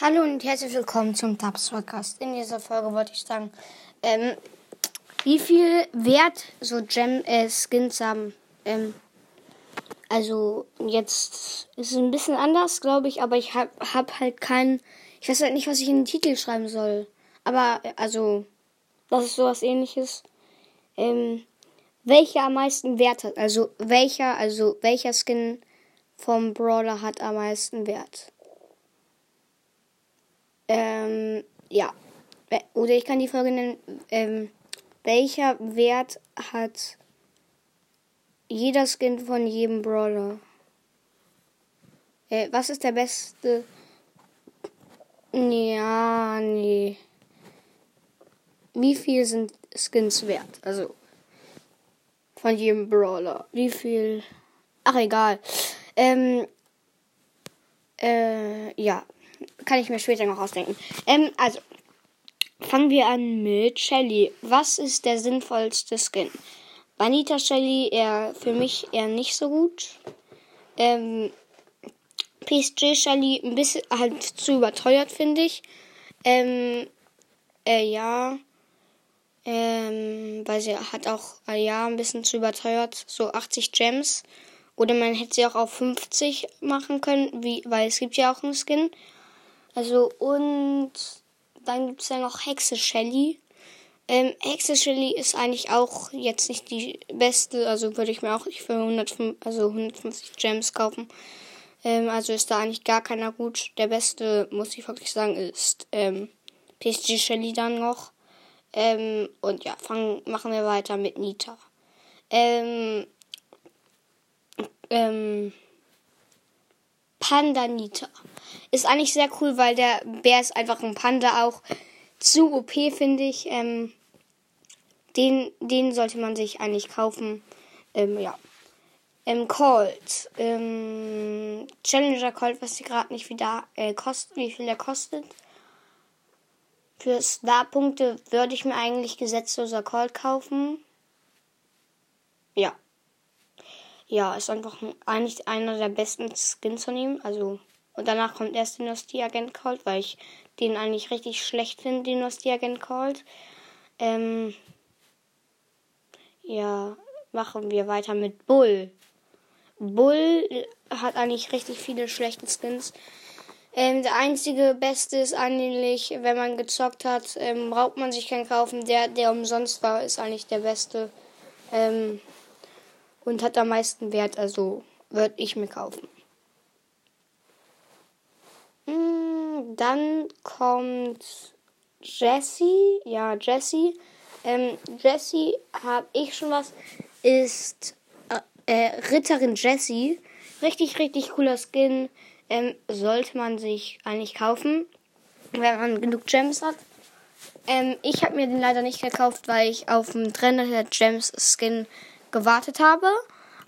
Hallo und herzlich willkommen zum Tabs Podcast. In dieser Folge wollte ich sagen, ähm, wie viel Wert so Gem äh, Skins haben. Ähm, also jetzt ist es ein bisschen anders, glaube ich, aber ich habe hab halt keinen. Ich weiß halt nicht, was ich in den Titel schreiben soll. Aber also, das ist sowas ähnliches. Ähm, welcher am meisten Wert hat. Also welcher, also welcher Skin vom Brawler hat am meisten Wert. Ähm, ja. Oder ich kann die Folge nennen, ähm, welcher Wert hat jeder Skin von jedem Brawler? Äh, was ist der beste? Ja, nee. Wie viel sind Skins wert? Also von jedem Brawler. Wie viel? Ach egal. Ähm, äh, ja. Kann ich mir später noch ausdenken. Ähm, also. Fangen wir an mit Shelly. Was ist der sinnvollste Skin? Vanita Shelly eher für mich eher nicht so gut. Ähm, PSG Shelly ein bisschen halt zu überteuert, finde ich. Ähm, äh, ja. Ähm, weil sie hat auch, äh, ja, ein bisschen zu überteuert. So 80 Gems. Oder man hätte sie auch auf 50 machen können, wie, weil es gibt ja auch einen Skin. Also, und dann gibt es ja noch Hexe Shelly. Ähm, Hexe Shelly ist eigentlich auch jetzt nicht die beste, also würde ich mir auch nicht für 105, also 150 Gems kaufen. Ähm, also ist da eigentlich gar keiner gut. Der beste, muss ich wirklich sagen, ist ähm, PSG Shelly dann noch. Ähm, und ja, fangen, machen wir weiter mit Nita. Ähm, ähm, Panda Nita. Ist eigentlich sehr cool, weil der Bär ist einfach ein Panda auch. Zu OP, finde ich. Ähm, den, den sollte man sich eigentlich kaufen. Ähm, ja. Ähm, Colt. Ähm, Challenger Colt, was sie gerade nicht wieder äh, kostet, wie viel der kostet. Für Star-Punkte würde ich mir eigentlich gesetzloser Colt kaufen. Ja. Ja, ist einfach eigentlich einer der besten Skins von ihm. Also, und danach kommt erst Dynastie-Agent Colt, weil ich den eigentlich richtig schlecht finde, Dynastie-Agent Colt. Ähm, ja, machen wir weiter mit Bull. Bull hat eigentlich richtig viele schlechte Skins. Ähm, der einzige beste ist eigentlich, wenn man gezockt hat, ähm, braucht man sich keinen kaufen. Der, der umsonst war, ist eigentlich der beste. Ähm, und hat am meisten Wert, also würde ich mir kaufen. Mm, dann kommt Jessie. Ja, Jessie. Ähm, Jessie habe ich schon was. Ist äh, äh, Ritterin Jessie. Richtig, richtig cooler Skin. Ähm, sollte man sich eigentlich kaufen, wenn man genug Gems hat. Ähm, ich habe mir den leider nicht gekauft, weil ich auf den Trainer der Gems Skin gewartet habe.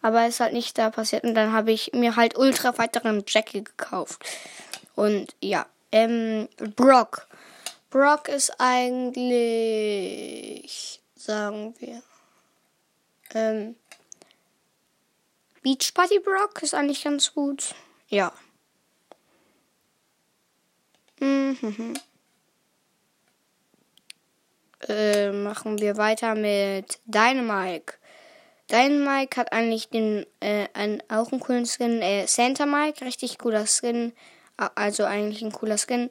Aber es ist halt nicht da passiert. Und dann habe ich mir halt ultra weiteren Jackie gekauft. Und ja. Ähm, Brock. Brock ist eigentlich, sagen wir, ähm, Beach Party Brock ist eigentlich ganz gut. Ja. Mhm. Äh, machen wir weiter mit Dynamike. Dynamike hat eigentlich den, äh, einen, auch einen coolen Skin. Äh, Santa Mike, richtig cooler Skin. Also eigentlich ein cooler Skin.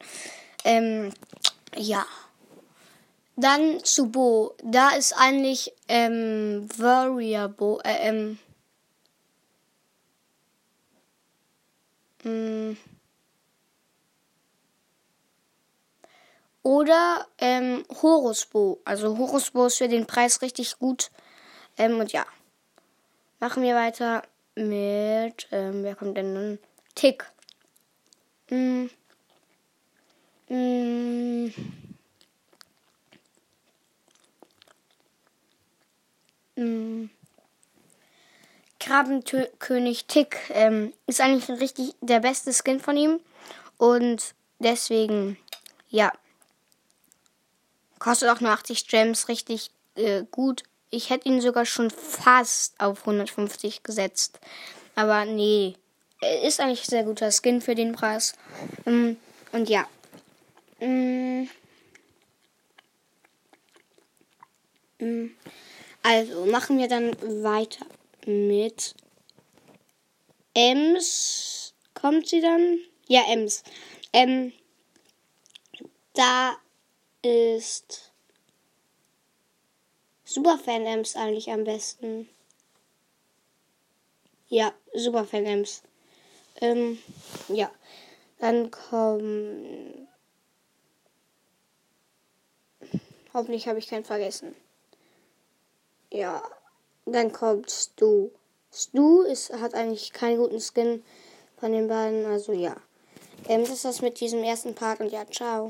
Ähm, ja. Dann zu Bo. Da ist eigentlich ähm, Warrior Bo. Äh, ähm, mh, mm. oder ähm, Horusbo. Also Horusbo ist für den Preis richtig gut. Ähm, und ja. Machen wir weiter mit. Ähm, wer kommt denn dann? Tick. Mm. Mm. Mm. Krabbenkönig Tick ähm, ist eigentlich richtig der beste Skin von ihm. Und deswegen, ja. Kostet auch nur 80 Gems, richtig äh, gut. Ich hätte ihn sogar schon fast auf 150 gesetzt. Aber nee, ist eigentlich ein sehr guter Skin für den Preis. Ähm, und ja, Mm. Mm. Also machen wir dann weiter mit Ems. Kommt sie dann? Ja, Ems. Ähm, da ist Superfan Ems eigentlich am besten. Ja, Superfan Ems. Ähm, ja. Dann kommen. Hoffentlich habe ich keinen vergessen. Ja. Dann kommt Stu. Stu ist, hat eigentlich keinen guten Skin von den beiden. Also ja. Ähm, das ist das mit diesem ersten Part und ja, ciao.